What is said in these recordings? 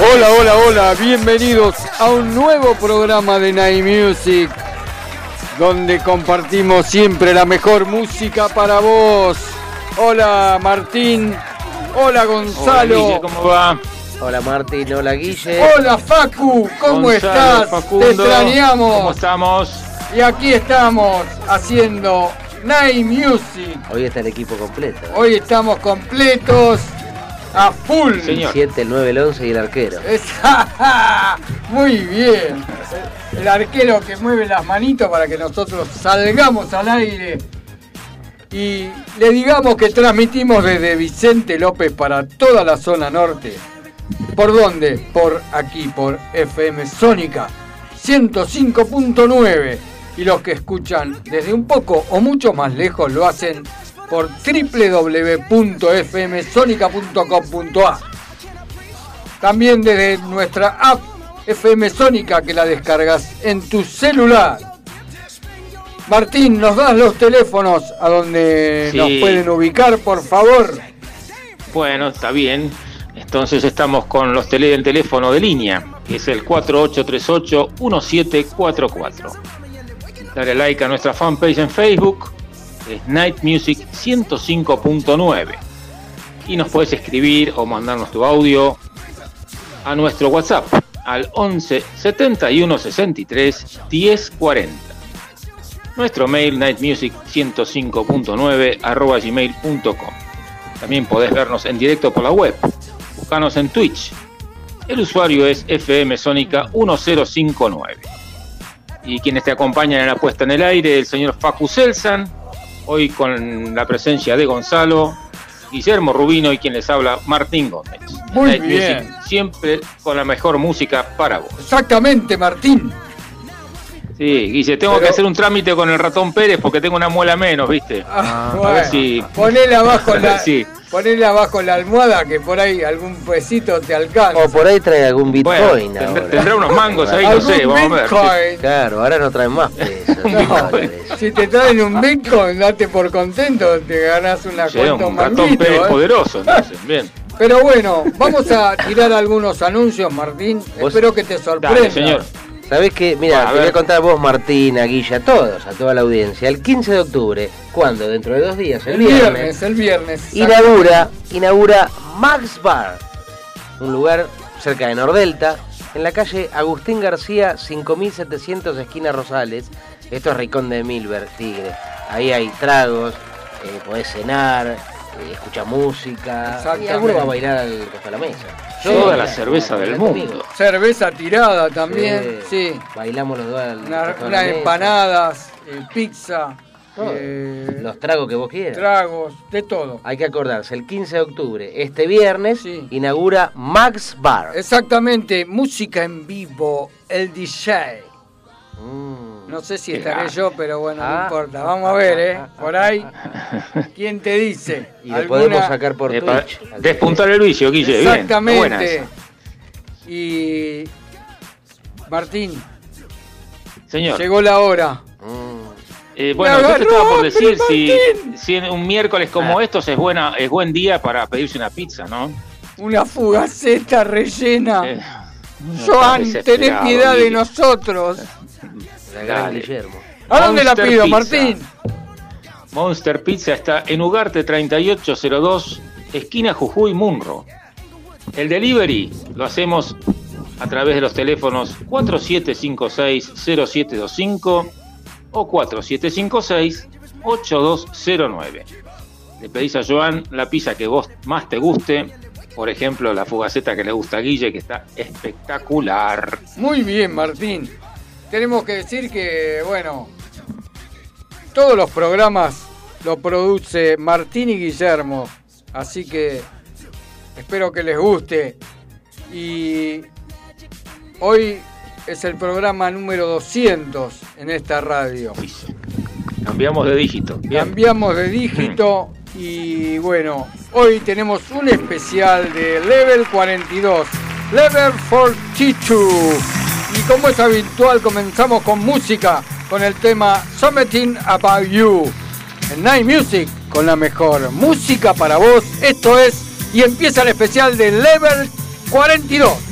Hola, hola, hola, bienvenidos a un nuevo programa de Night Music, donde compartimos siempre la mejor música para vos. Hola Martín, hola Gonzalo, Hola, Guille, ¿cómo va? Hola Martín, hola Guille. hola Facu, ¿cómo Gonzalo, estás? Facundo, Te ¿Cómo extrañamos. estamos? Y aquí estamos haciendo Night Music. Hoy está el equipo completo. Hoy estamos completos a full. Señor. 7, el 9, el 11 y el arquero. Es- Muy bien. El arquero que mueve las manitos para que nosotros salgamos al aire y le digamos que transmitimos desde Vicente López para toda la zona norte. ¿Por dónde? Por aquí, por FM Sónica 105.9. Y los que escuchan desde un poco o mucho más lejos lo hacen por www.fmsonica.com.ar. También desde nuestra app FM Sónica que la descargas en tu celular. Martín, ¿nos das los teléfonos a donde Sí. nos pueden ubicar, por favor? Bueno, está bien. Entonces estamos con los tele el teléfono de línea, que es el 4838-1744. Dale like a nuestra fanpage en Facebook, es Night Music 105.9. Y nos puedes escribir o mandarnos tu audio a nuestro WhatsApp al 11 71 63 10 40. Nuestro mail nightmusic105.9 arroba gmail.com. También podés vernos en directo por la web. Buscanos en Twitch. El usuario es FM Sónica 1059. Y quienes te acompañan en la puesta en el aire, el señor Facu Selsan, hoy con la presencia de Gonzalo, Guillermo Rubino y quien les habla, Martín Gómez. Muy Night bien. Music, siempre con la mejor música para vos. Exactamente, Martín. Sí, Guille, tengo Pero- que hacer un trámite con el ratón Pérez porque tengo una muela menos, ¿viste? Ah, a bueno. ver si- Ponele abajo la, Sí. Ponele abajo la almohada que por ahí algún pesito te alcanza. O por ahí trae algún Bitcoin tendrá, ahora. tendrá unos mangos ahí, no sé, vamos a ver. Bitcoin. Claro, ahora no traen más pesos. Bitcoin. dólares. Si te traen un Bitcoin, date por contento, te ganas una Sí, cuenta un ratón manguito, Pérez ¿eh? poderoso, entonces, bien. Pero bueno, vamos a tirar algunos anuncios, Martín. Vos- Espero que te sorprenda. Dale, señor. ¿Sabés qué? Mira, Bueno, te voy a contar a vos, Martín, a Guilla, a todos, a toda la audiencia. El 15 de octubre, ¿cuándo? Dentro de dos días, el, El viernes, el viernes. inaugura, inaugura Max Bar, un lugar cerca de Nordelta, en la calle Agustín García, 5700 esquina Rosales. Esto es Ricón de Milberg, Tigre. Ahí hay tragos, eh, podés cenar, escuchar música, y alguno va a bailar al de la mesa. Toda la cerveza del mundo. Cerveza tirada también, sí. Bailamos los dos al Una- costado de la unas mesa. empanadas, eh, pizza, Todo. eh, Los tragos que vos quieras. tragos, de todo. Hay que acordarse, el 15 de octubre, este viernes, Sí. inaugura Max Bar. Exactamente, música en vivo, el DJ. Mm. No sé si estaré yo, pero bueno, no Ah. importa. Vamos a ver, ¿eh? Por ahí, ¿quién te dice? Y lo ¿Alguna- podemos sacar por Eh, Twitch. Despuntar el vicio, Guille, Exactamente. Y Martín, Señor, llegó la hora. Mm. eh, bueno, yo te estaba por decir si, Martín. si en un miércoles como Ah. estos es buena es buen día para pedirse una pizza, ¿no? Una fugaceta rellena. Eh, Joan, tenés piedad de nosotros. Gran. Guillermo. ¿A dónde la pido, Pizza. Martín? Monster Pizza está en Ugarte 3802, esquina Jujuy Munro. El delivery lo hacemos a través de los teléfonos 4756-0725 o 4756-8209. Le pedís a Joan la pizza que vos más te guste, por ejemplo la fugaceta que le gusta a Guille, que está espectacular. Muy bien, Martín. Tenemos que decir que, bueno, todos los programas lo produce Martín y Guillermo, así que espero que les guste. Y hoy es el programa número 200 en esta radio. Cambiamos de dígito. Bien. Cambiamos de dígito y bueno, hoy tenemos un especial de Level 42, Level 42. Y como es habitual, comenzamos con música, con el tema Something About You. En Night Music, con la mejor música para vos. Esto es, y empieza el especial de Level 42.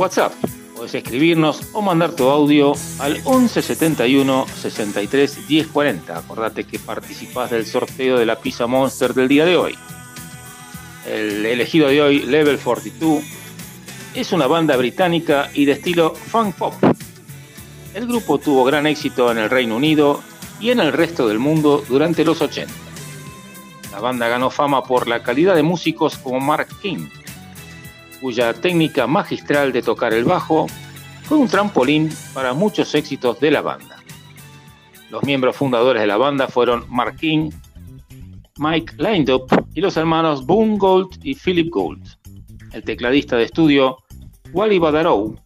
WhatsApp. Puedes escribirnos o mandar tu audio al 11 71 63 10 40. Acordate que participás del sorteo de la Pizza Monster del día de hoy. El elegido de hoy, Level 42, es una banda británica y de estilo funk pop. El grupo tuvo gran éxito en el Reino Unido y en el resto del mundo durante los 80. La banda ganó fama por la calidad de músicos como Mark King, cuya técnica magistral de tocar el bajo fue un trampolín para muchos éxitos de la banda. Los miembros fundadores de la banda fueron Mark King, Mike Lindup y los hermanos Boone Gold y Philip Gould. El tecladista de estudio, Wally Badarou,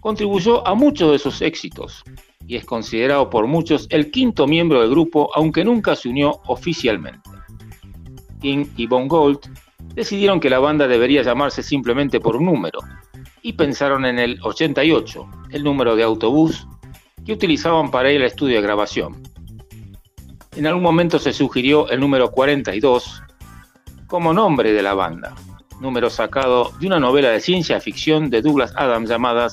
contribuyó a muchos de sus éxitos y es considerado por muchos el quinto miembro del grupo, aunque nunca se unió oficialmente. King y Boone Gold decidieron que la banda debería llamarse simplemente por un número y pensaron en el 88, el número de autobús que utilizaban para ir al estudio de grabación. En algún momento se sugirió el número 42 como nombre de la banda, número sacado de una novela de ciencia ficción de Douglas Adams llamada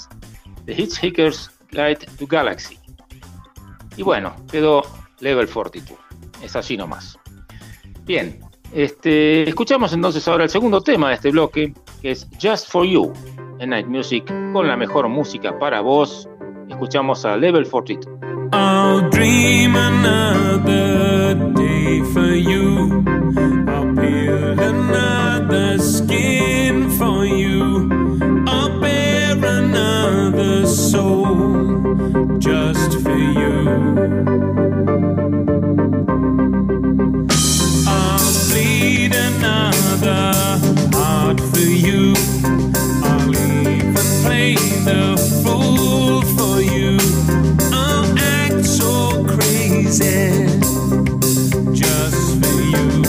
The Hitchhiker's Guide to Galaxy. Y bueno, quedó Level 42. Es así nomás. Bien, este, escuchamos entonces ahora el segundo tema de este bloque, que es Just for You, en Night Music, con la mejor música para vos. Escuchamos a Level 42. I'll dream another day for you. I'll build another skin for you. I'll bear another soul just for you. lead another heart for you. I'll even play the fool for you. I'll act so crazy just for you.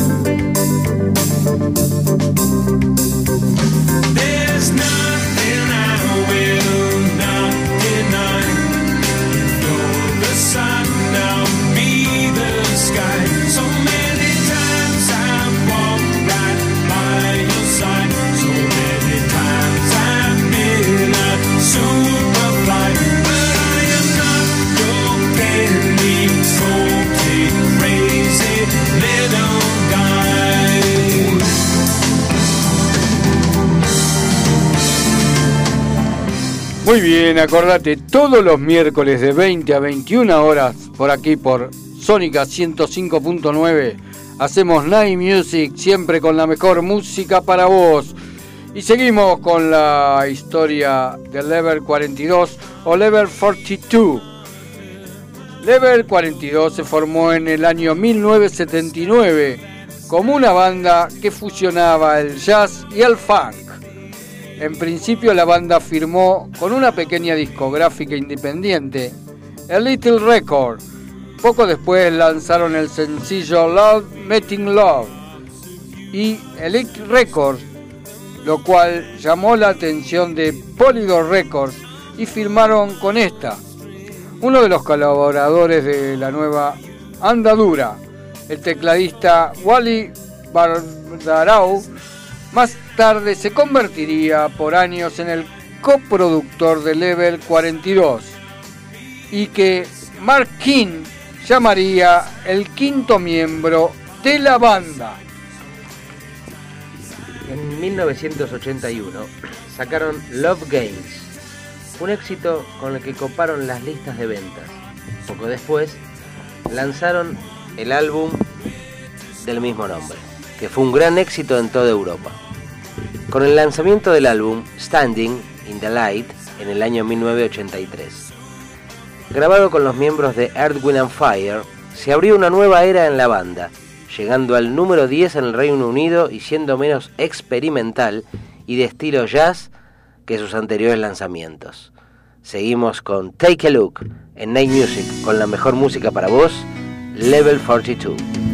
Muy bien, acordate, todos los miércoles de 20 a 21 horas por aquí por Sónica 105.9 hacemos Night Music siempre con la mejor música para vos. Y seguimos con la historia del Level 42 o Level 42. Level 42 se formó en el año 1979 como una banda que fusionaba el jazz y el funk. En principio la banda firmó con una pequeña discográfica independiente, el Little Record. Poco después lanzaron el sencillo Love Meeting Love y Elite Records, lo cual llamó la atención de Polydor Records y firmaron con esta. Uno de los colaboradores de la nueva andadura, el tecladista Wally Bardarau, más tarde se convertiría por años en el coproductor de Level 42 y que Mark King llamaría el quinto miembro de la banda. En 1981 sacaron Love Games, un éxito con el que coparon las listas de ventas. Poco después lanzaron el álbum del mismo nombre, que fue un gran éxito en toda Europa. Con el lanzamiento del álbum Standing in the Light en el año 1983, grabado con los miembros de Earth, and Fire, se abrió una nueva era en la banda, llegando al número 10 en el Reino Unido y siendo menos experimental y de estilo jazz que sus anteriores lanzamientos. Seguimos con Take a Look en Night Music con la mejor música para vos, Level 42.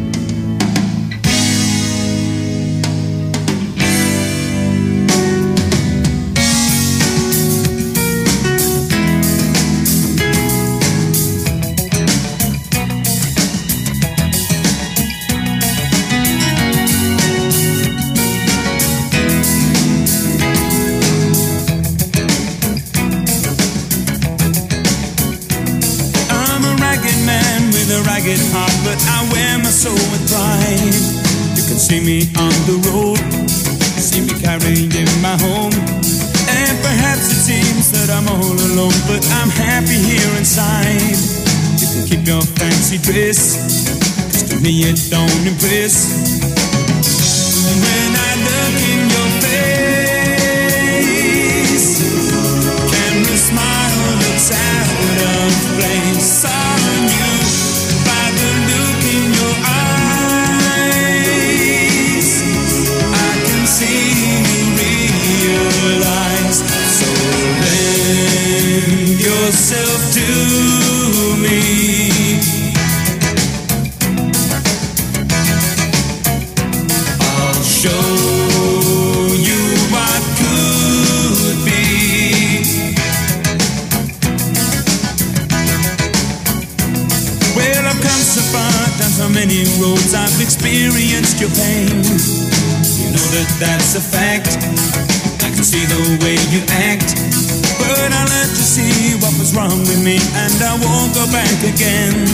And I won't go back again.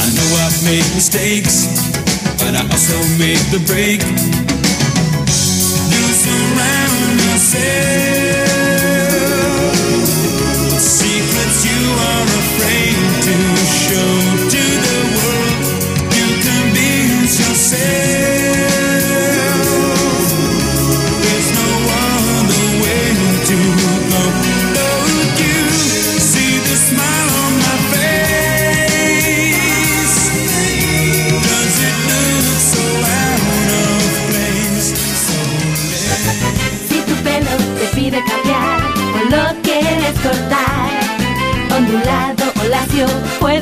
I know I've made mistakes, but I also made the break. You surround yourself with secrets you are afraid to show to the world. You convince yourself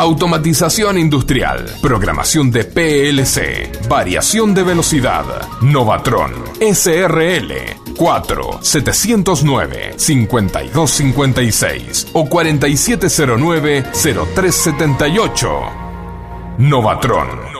Automatización industrial, programación de PLC, variación de velocidad. Novatron SRL 4 709 5256 o 4709 0378. Novatron.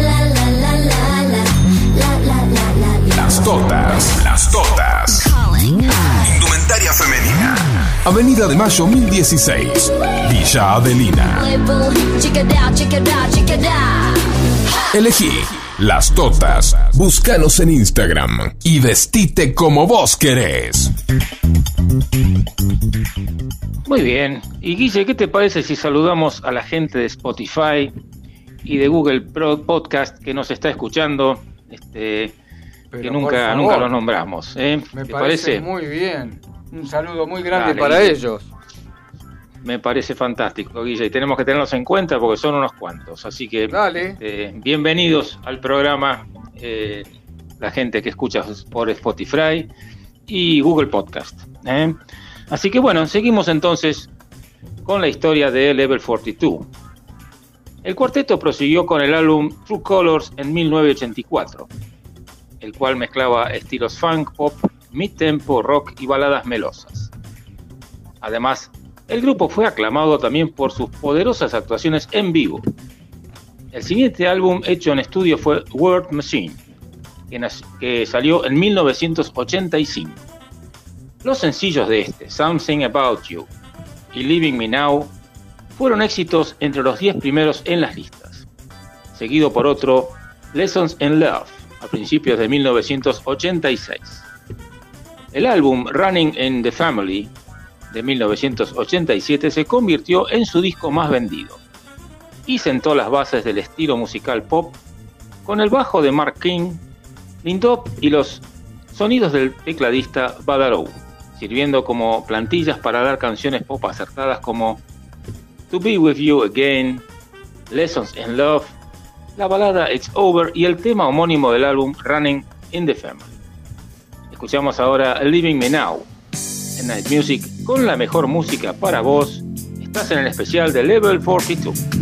Totas, las totas. Indumentaria femenina. Avenida de Mayo 1016, Villa Adelina. Elegí las totas. Búscanos en Instagram y vestite como vos querés. Muy bien. Y Guille, ¿qué te parece si saludamos a la gente de Spotify y de Google Podcast que nos está escuchando? Este, Pero que nunca, nunca los nombramos. ¿eh? Me ¿Te parece, parece? muy bien. Un saludo muy grande Dale, para Guille. ellos. Me parece fantástico, Guille, y tenemos que tenerlos en cuenta porque son unos cuantos. Así que Dale. eh, bienvenidos al programa, eh, la gente que escucha por Spotify y Google Podcast. ¿eh? Así que bueno, seguimos entonces con la historia de Level 42. El cuarteto prosiguió con el álbum True Colors en 1984, el cual mezclaba estilos funk, pop, mid-tempo, rock y baladas melosas. Además, el grupo fue aclamado también por sus poderosas actuaciones en vivo. El siguiente álbum hecho en estudio fue Word Machine, que salió en 1985. Los sencillos de este, Something About You y Living Me Now, fueron éxitos entre los 10 primeros en las listas, seguido por otro, Lessons in Love, a principios de 1986. El álbum Running in the Family de 1987 se convirtió en su disco más vendido y sentó las bases del estilo musical pop con el bajo de Mark King, Lindop y los sonidos del tecladista Badarou, sirviendo como plantillas para dar canciones pop acertadas como To Be With You Again, Lessons in Love, la balada It's Over y el tema homónimo del álbum Running in the Family. Escuchamos ahora Living Me Now en Night Music con la mejor música para vos. Estás en el especial de Level 42.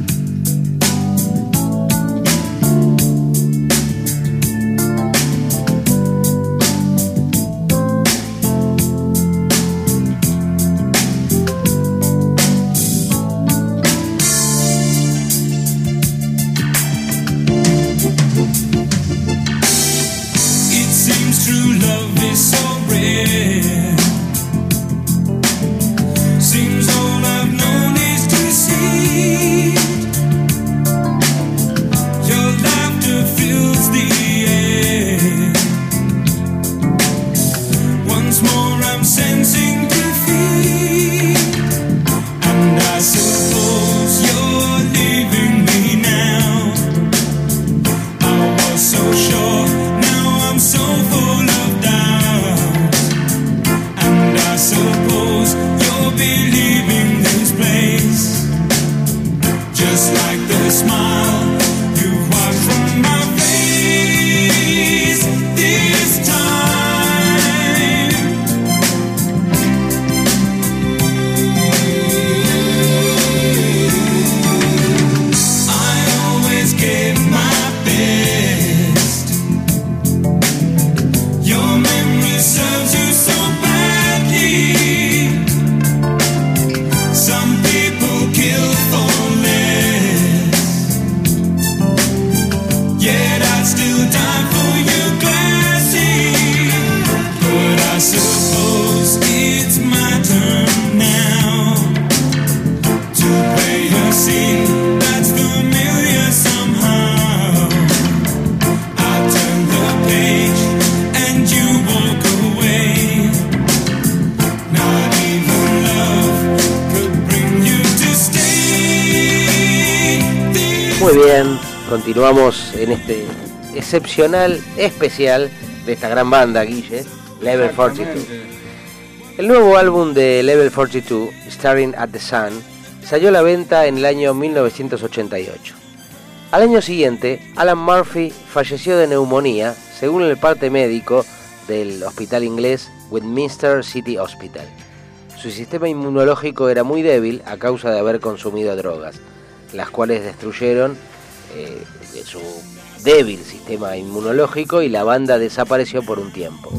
Especial de esta gran banda, Guille, Level 42. Exactamente. El nuevo álbum de Level 42, Staring at the Sun, salió a la venta en el año 1988. Al año siguiente, Alan Murphy falleció de neumonía según el parte médico del hospital inglés Westminster City Hospital. Su sistema inmunológico era muy débil a causa de haber consumido drogas, las cuales destruyeron eh, su débil sistema inmunológico y la banda desapareció por un tiempo.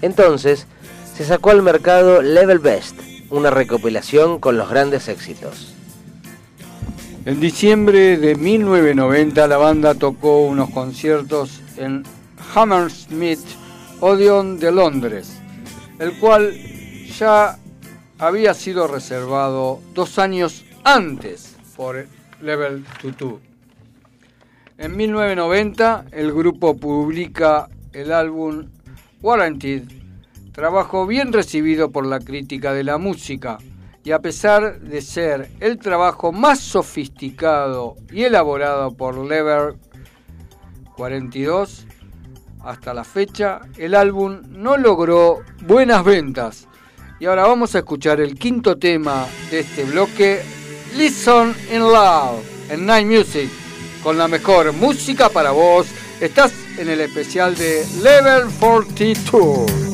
Entonces, se sacó al mercado Level Best, una recopilación con los grandes éxitos. En diciembre de 1990 la banda tocó unos conciertos en Hammersmith Odeon de Londres, el cual ya había sido reservado dos años antes por Level 22. En 1990 el grupo publica el álbum Warranted, trabajo bien recibido por la crítica de la música y a pesar de ser el trabajo más sofisticado y elaborado por Lever 42 hasta la fecha, el álbum no logró buenas ventas. Y ahora vamos a escuchar el quinto tema de este bloque, Listen in Love, en Night Music, con la mejor música para vos. Estás en el especial de Level 42.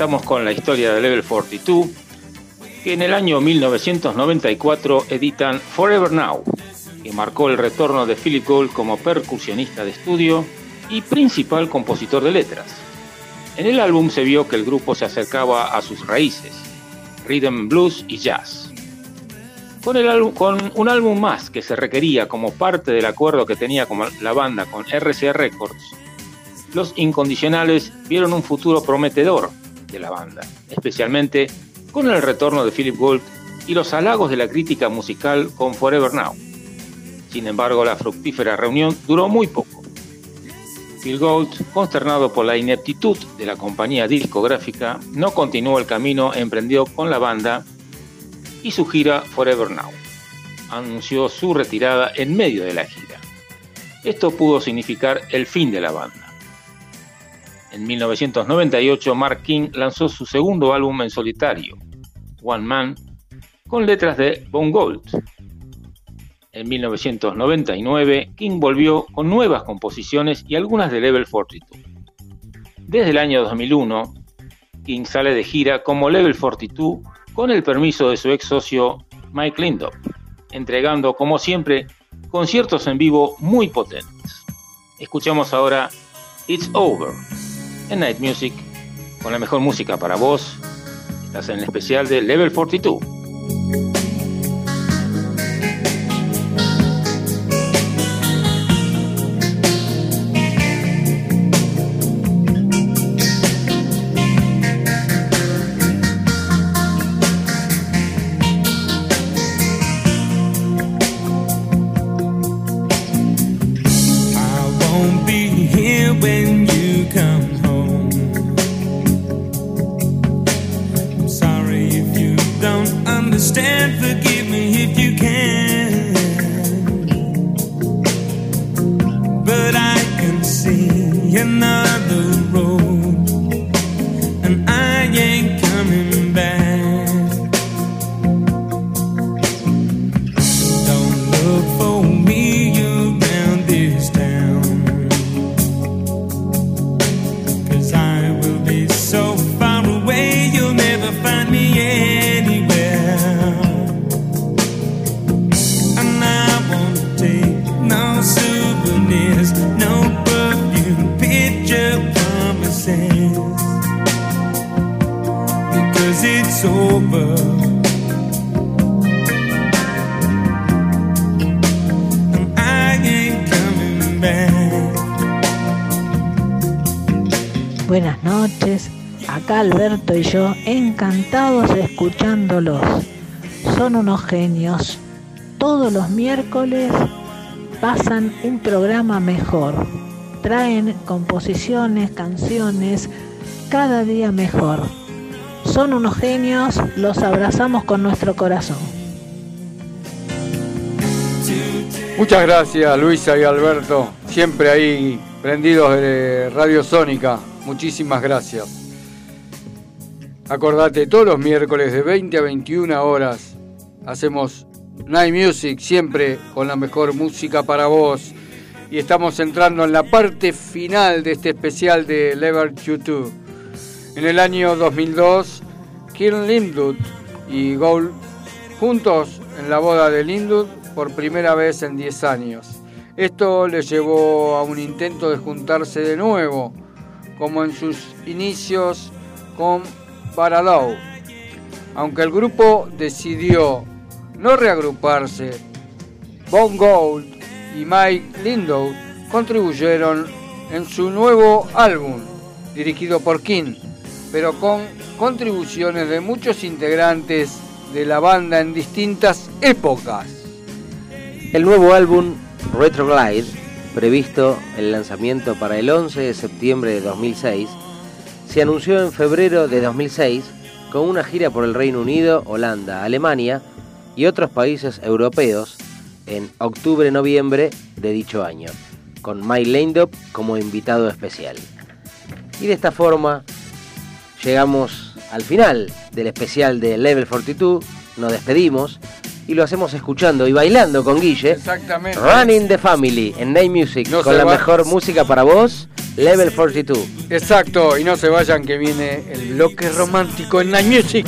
Estamos con la historia de Level 42, que en el año 1994 editan Forever Now, que marcó el retorno de Philip Gould como percusionista de estudio y principal compositor de letras. En el álbum se vio que el grupo se acercaba a sus raíces, rhythm, blues y jazz. Con, con un álbum más que se requería como parte del acuerdo que tenía con la banda con RCA Records, los incondicionales vieron un futuro prometedor de la banda, especialmente con el retorno de Philip Gould y los halagos de la crítica musical con Forever Now. Sin embargo, la fructífera reunión duró muy poco. Phil Gould, consternado por la ineptitud de la compañía discográfica, no continuó el camino emprendido con la banda y su gira Forever Now. Anunció su retirada en medio de la gira. Esto pudo significar el fin de la banda. En 1998, Mark King lanzó su segundo álbum en solitario, One Man, con letras de Bone Gold. En 1999, King volvió con nuevas composiciones y algunas de Level 42. Desde el año 2001, King sale de gira como Level 42 con el permiso de su ex socio Mike Lindop, entregando, como siempre, conciertos en vivo muy potentes. Escuchamos ahora It's Over en Night Music con la mejor música para vos. Estás en el especial de Level 42. Buenas noches, acá Alberto y yo, encantados escuchándolos. Son unos genios. Todos los miércoles pasan un programa mejor. Traen composiciones, canciones, cada día mejor. Son unos genios, los abrazamos con nuestro corazón. Muchas gracias Luisa y Alberto, siempre ahí prendidos de Radio Sónica. Muchísimas gracias. Acordate, todos los miércoles de 20 a 21 horas hacemos Night Music, siempre con la mejor música para vos. Y estamos entrando en la parte final de este especial de Lever YouTube. En el año 2002, Kim Lindut y Gould juntos en la boda de Lindut por primera vez en 10 años. Esto les llevó a un intento de juntarse de nuevo, como en sus inicios con Baralow. Aunque el grupo decidió no reagruparse, Bon Gold y Mike Lindow contribuyeron en su nuevo álbum, dirigido por King, pero con contribuciones de muchos integrantes de la banda en distintas épocas. El nuevo álbum Retroglide, previsto el lanzamiento para el 11 de septiembre de 2006, se anunció en febrero de 2006 con una gira por el Reino Unido, Holanda, Alemania y otros países europeos en octubre-noviembre de dicho año, con Mike Landop como invitado especial. Y de esta forma llegamos al final del especial de Level 42, nos despedimos y lo hacemos escuchando y bailando con Guille. Exactamente. Running the Family en Night Music No con la va- mejor música para vos, Level 42. Exacto, y no se vayan que viene el bloque romántico en Night Music.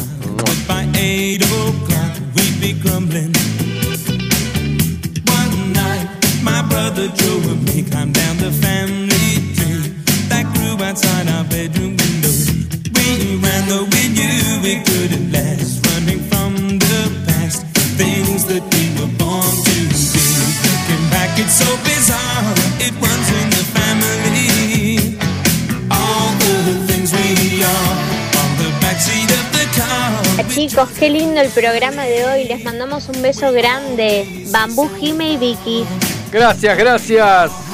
Knew it couldn't last, running from the past, things that we were born to be. Looking back, it's so bizarre. It runs in the family. All the things we are on the backseat of the car. Chicos, qué lindo el programa de hoy. Les mandamos un beso grande. Bambú, Jime y Vicky. Gracias, gracias.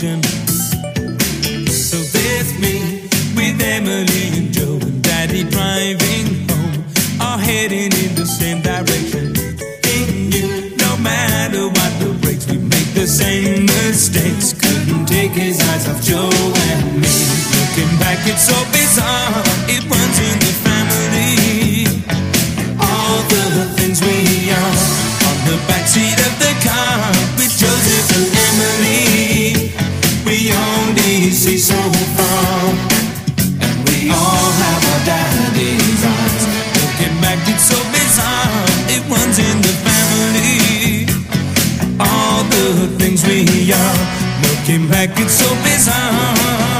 Station. So there's me with Emily and Joe and Daddy driving home, all heading in the same direction. In you, no matter what the breaks, we make the same mistakes. Couldn't take his eyes off Joe and me. Looking back, it's so bizarre. Looking back, it's so bizarre.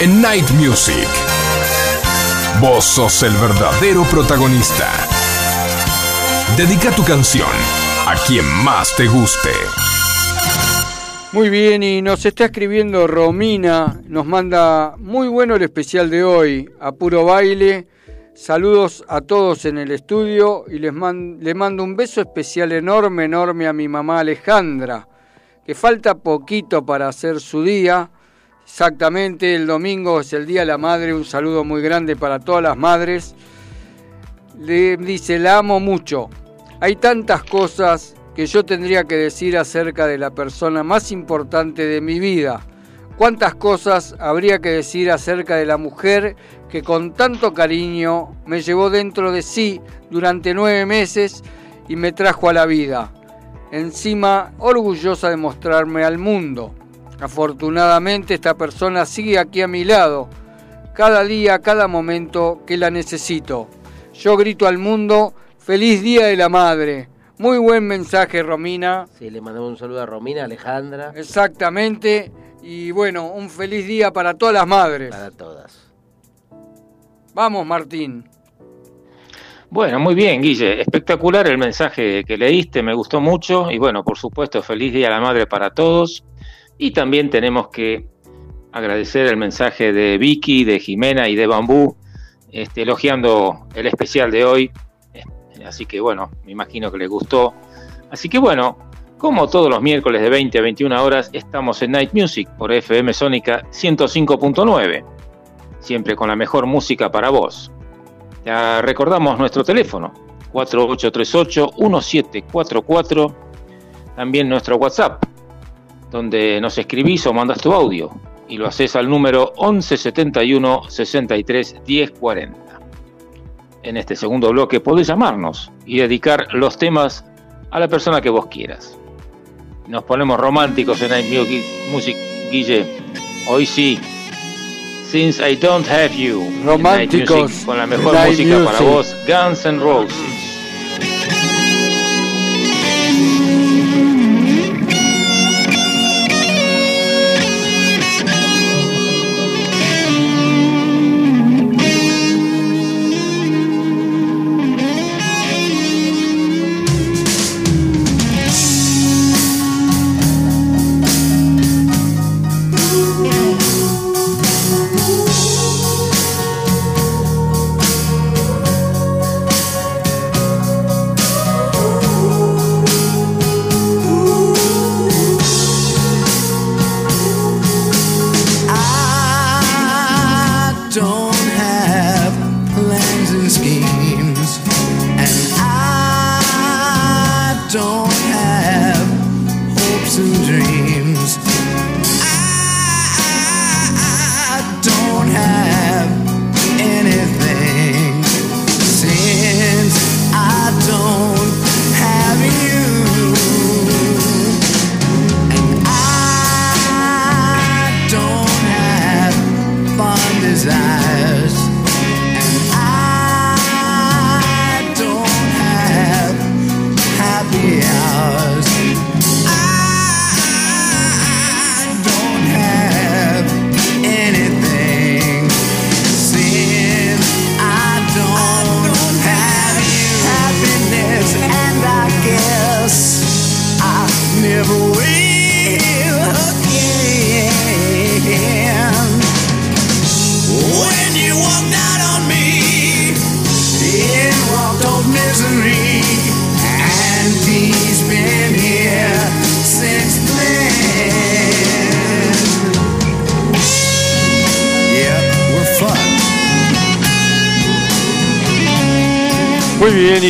En Night Music, vos sos el verdadero protagonista. Dedica tu canción a quien más te guste. Muy bien, y nos está escribiendo Romina, nos manda muy bueno el especial de hoy, a puro baile. Saludos a todos en el estudio y les le mando un beso especial enorme, enorme a mi mamá Alejandra, que falta poquito para hacer su día. Exactamente, el domingo es el Día de la Madre, un saludo muy grande para todas las madres. Le dice, la amo mucho. Hay tantas cosas que yo tendría que decir acerca de la persona más importante de mi vida. ¿Cuántas cosas habría que decir acerca de la mujer que con tanto cariño me llevó dentro de sí durante nueve meses y me trajo a la vida? Encima, orgullosa de mostrarme al mundo. Afortunadamente esta persona sigue aquí a mi lado, cada día, cada momento que la necesito. Yo grito al mundo, feliz Día de la Madre. Muy buen mensaje, Romina. Sí, le mandamos un saludo a Romina, Alejandra, Exactamente. Y bueno, un feliz día para todas las madres. para todas. Vamos, Martín. Bueno, muy bien, Guille. Espectacular el mensaje que leíste, me gustó mucho. Y bueno, por supuesto, feliz Día a la Madre para todos. Y también tenemos que agradecer el mensaje de Vicky, de Jimena y de Bambú, este, elogiando el especial de hoy. Eh, Así que bueno, me imagino que les gustó. Así que bueno, como todos los miércoles de 20 a 21 horas, estamos en Night Music por FM Sónica 105.9. Siempre con la mejor música para vos. Ya recordamos nuestro teléfono, 4838-1744. También nuestro WhatsApp, donde nos escribís o mandas tu audio. Y lo haces al número 1171 63 1040. En este segundo bloque podés llamarnos y dedicar los temas a la persona que vos quieras. Nos ponemos románticos en Night Music, Guille. Hoy sí. Since I Don't Have You. Románticos Music, Con la mejor música para Music. vos, Guns N' Roses.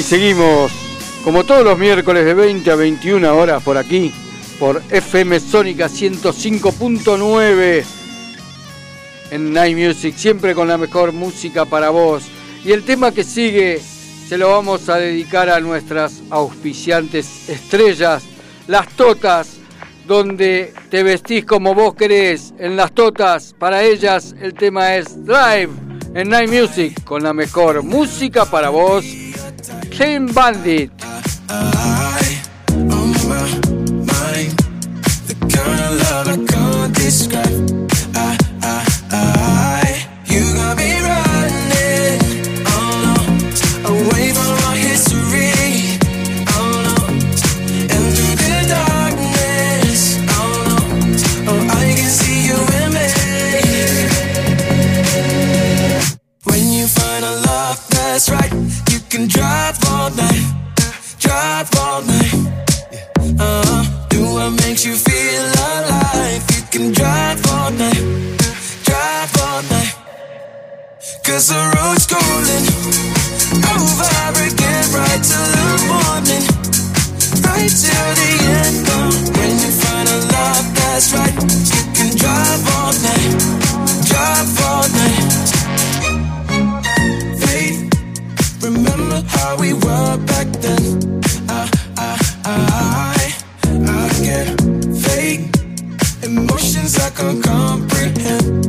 Seguimos como todos los miércoles de 20 a 21 horas por aquí, por FM Sónica 105.9 en Night Music, siempre con la mejor música para vos. Y el tema que sigue se lo vamos a dedicar a nuestras auspiciantes estrellas, las Totas, donde te vestís como vos querés, en las Totas. Para ellas el tema es Drive en Night Music, con la mejor música para vos. Shane Bandit. Cause the road's calling over again, right till the morning, right till the end. Uh, when you find a love that's right, you can drive all night, drive all night. Faith, remember how we were back then. I, I, I, I get fake emotions I can't comprehend.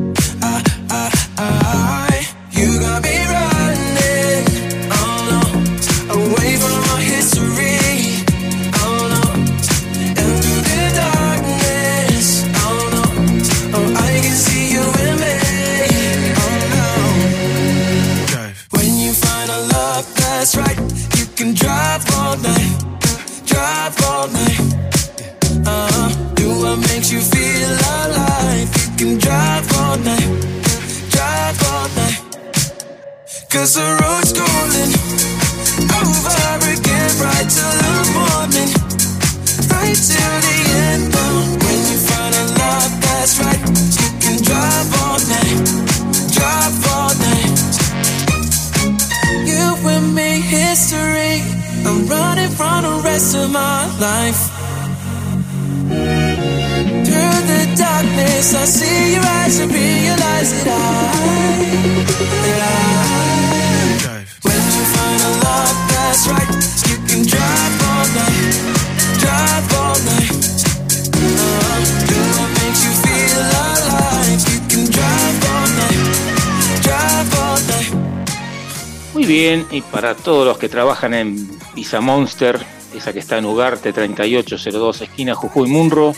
Para todos los que trabajan en Pizza Monster, esa que está en Ugarte 3802, esquina Jujuy Munro,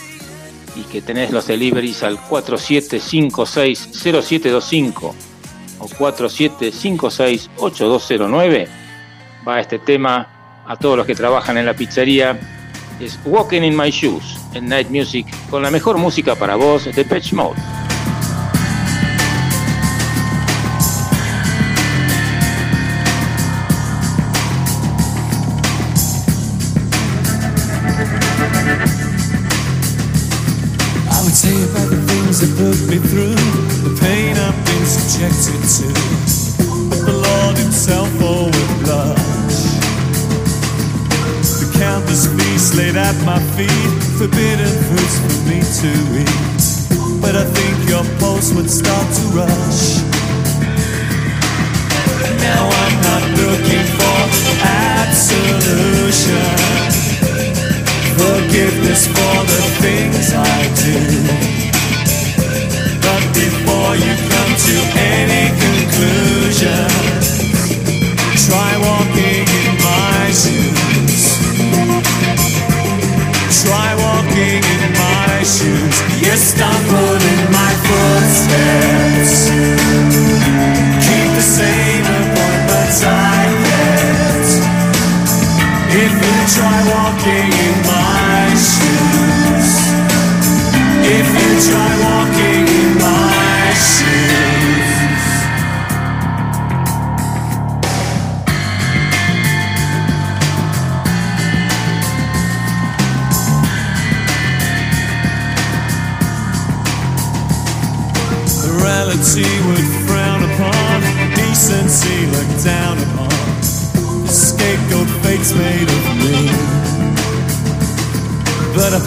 y que tenés los deliveries al 47560725 o 47568209, va este tema a todos los que trabajan en la pizzería. Es Walking in My Shoes en Night Music con la mejor música para vos de Patch Mode. That put me through, the pain I've been subjected to. But the Lord Himself, oh, would blush. The countless feasts laid at my feet, forbidden foods for me to eat. But I think your pulse would start to rush. Now I'm not looking for absolution forgiveness for the things I do. Before you come to any conclusion, try walking in my shoes. Try walking in my shoes. You stumble in my footsteps. Keep the same appointments I kept. If you try walking in my shoes, if you try walking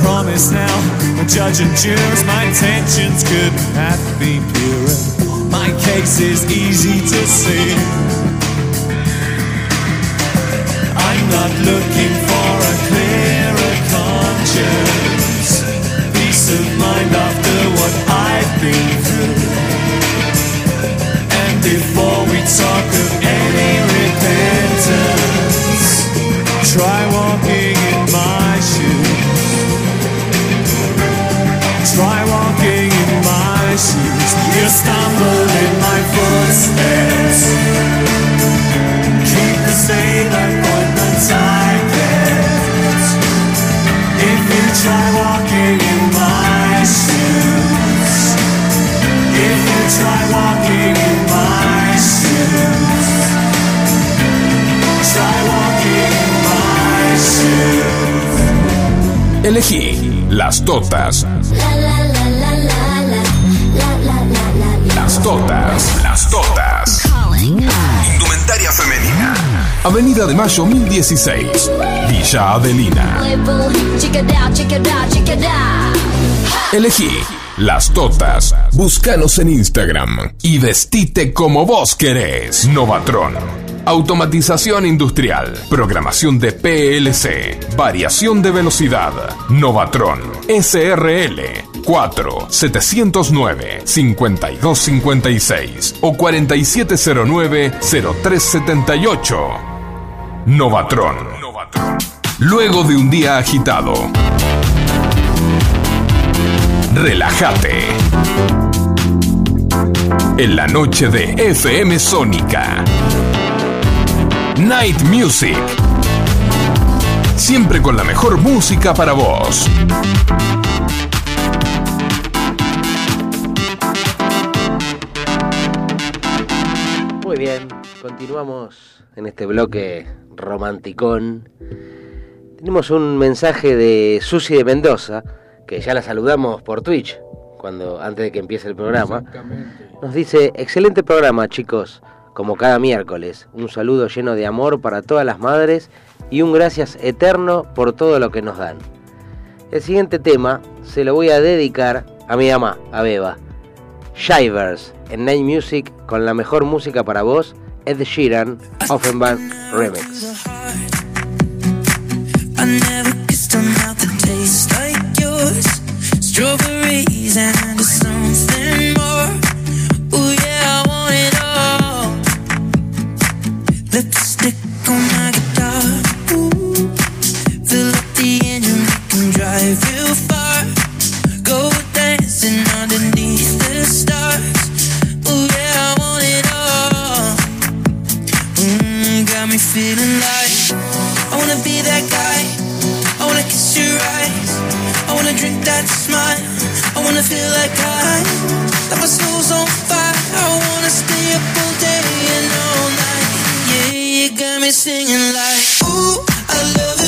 promise now, my judge and jurors, my intentions could not be purer. My case is easy to see. I'm not looking for a clearer conscience. Elegí las totas. Las totas. Las totas. Indumentaria femenina. Avenida de Mayo 1016. Villa Adelina. Elegí las totas. Búscanos en Instagram y vestite como vos querés. Novatron. Automatización industrial. Programación de PLC. Variación de velocidad. Novatron. SRL. 4 709 5256 o 4709 0378. Novatron. Luego de un día agitado. Relájate. En la noche de FM Sónica. Night Music. Siempre con la mejor música para vos. Muy bien, continuamos en este bloque romanticón. Tenemos un mensaje de Susi de Mendoza, que ya la saludamos por Twitch, cuando antes de que empiece el programa. Nos dice, excelente programa chicos, como cada miércoles. Un saludo lleno de amor para todas las madres y un gracias eterno por todo lo que nos dan. El siguiente tema se lo voy a dedicar a mi mamá, a Beba. Shivers en Night Music con la mejor música para vos, Ed Sheeran, Offenbach Remix. Feeling like I wanna be that guy. I wanna kiss your eyes. I wanna drink that smile. I wanna feel like I, that my soul's on fire. I wanna stay up all day and all night. Yeah, you got me singing like, Ooh, I love it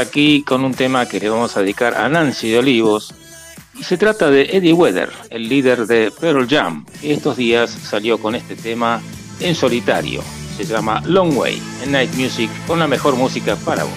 aquí con un tema que le vamos a dedicar a Nancy de Olivos. Y se trata de Eddie Vedder, el líder de Pearl Jam, que estos días salió con este tema en solitario. Se llama Long Way en Night Music con la mejor música para vos.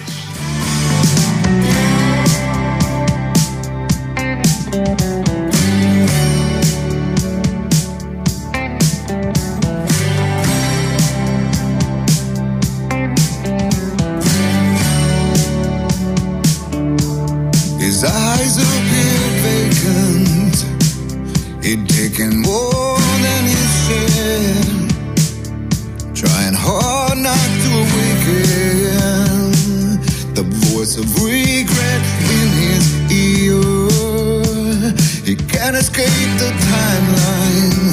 Can't escape the timeline.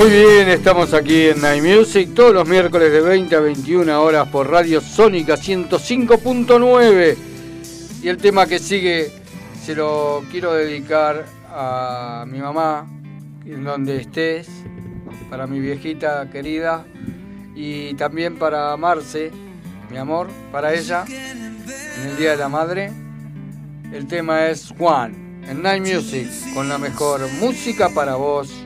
Muy bien, estamos aquí en Night Music todos los miércoles de 20 a 21 horas por Radio Sónica 105.9. Y el tema que sigue se lo quiero dedicar a mi mamá, en donde estés, para mi viejita querida y también para Marce, mi amor, para ella, en el Día de la Madre. El tema es Juan, en Night Music, con la mejor música para vos.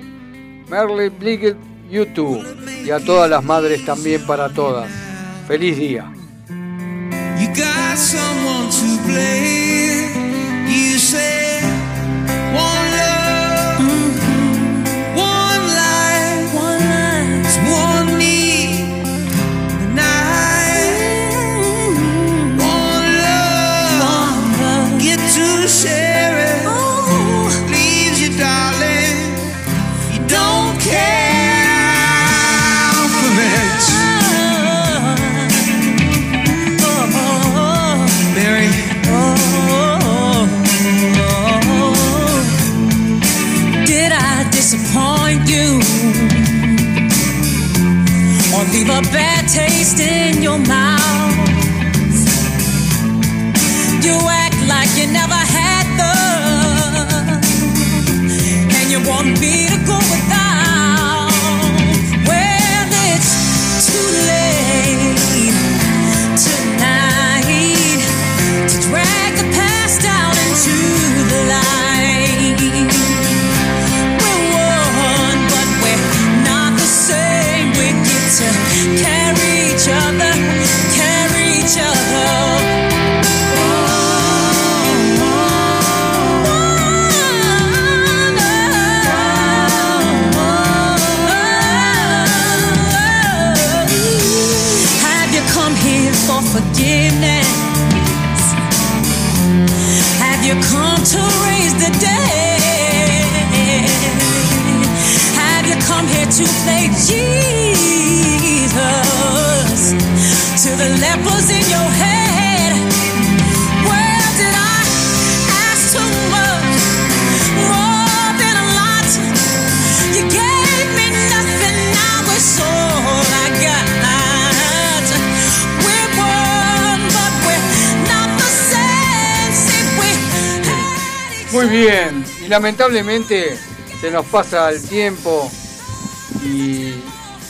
Merle Bliget YouTube y a todas las madres también para todas. Feliz día. Bad taste in your mouth? Lamentablemente se nos pasa el tiempo y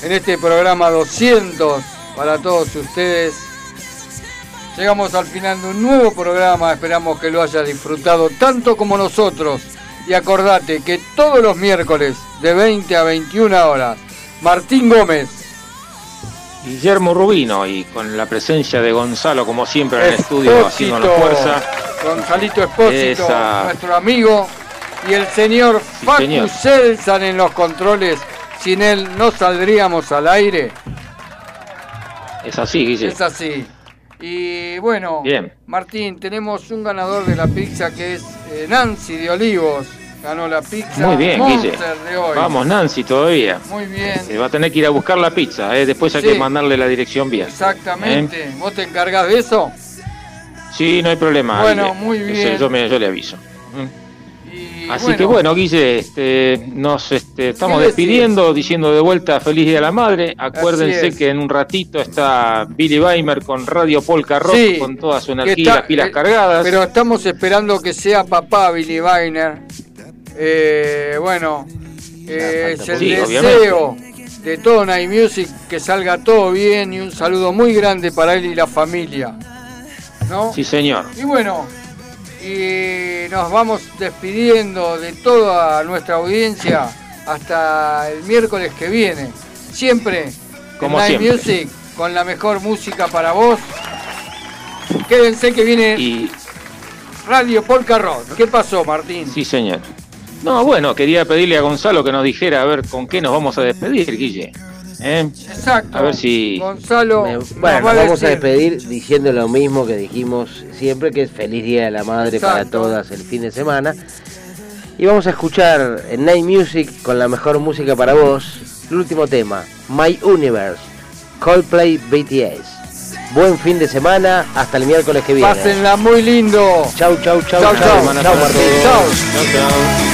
en este programa 200 para todos ustedes llegamos al final de un nuevo programa, esperamos que lo haya disfrutado tanto como nosotros y acordate que todos los miércoles de 20 a 21 horas Martín Gómez, Guillermo Rubino y con la presencia de Gonzalo como siempre en el estudio haciendo Espósito, fuerza. Gonzalito Espósito, Esa. nuestro amigo, y el señor Facu señor. Selsan en los controles. Sin él no saldríamos al aire. Es así, Guille. Es así. Y bueno, Bien. Martín, tenemos un ganador de la pizza que es eh, Nancy de Olivos. Ganó la pizza Muy bien, Guille. Monster de hoy. Vamos, Nancy, todavía. Muy bien. Eh, va a tener que ir a buscar la pizza, eh, después hay Sí. que mandarle la dirección bien. Exactamente. ¿Eh? ¿Vos te encargás de eso? Sí, no hay problema. Bueno, Guille. muy bien. Yo, me- yo le aviso. Así bueno, que bueno, Guille, este, nos este, estamos despidiendo, diciendo de vuelta feliz día a la madre. Acuérdense es. que en un ratito está Billy Weimer con Radio Polka Rock, Sí, con toda su energía y las pilas eh, cargadas. Pero estamos esperando que sea papá Billy Weiner. Eh, bueno, eh, es el Sí, deseo de todo Night Music que salga todo bien y un saludo muy grande para él y la familia. ¿No? Sí, señor. Y bueno, y nos vamos despidiendo de toda nuestra audiencia hasta el miércoles que viene. Siempre Como Night siempre. Music con la mejor música para vos. Quédense que viene Y Radio Polka Rock. ¿Qué pasó, Martín? sí, señor. No, bueno, quería pedirle a Gonzalo que nos dijera a ver con qué nos vamos a despedir, Guille. ¿Eh? Exacto. A ver si. Gonzalo, Me- nos bueno, va nos a vamos a decir- despedir diciendo lo mismo que dijimos siempre, que es feliz Día de la Madre para todas el fin de semana. Y vamos a escuchar en Night Music con la mejor música para vos, el último tema, My Universe, Coldplay BTS. Buen fin de semana, hasta el miércoles que viene. Pásenla muy lindo. Chau, chau, chau, Chau, chau, chau. chau, Chau, Martín. Chau. Chau, chau.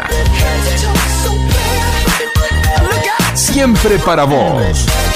siempre para vos.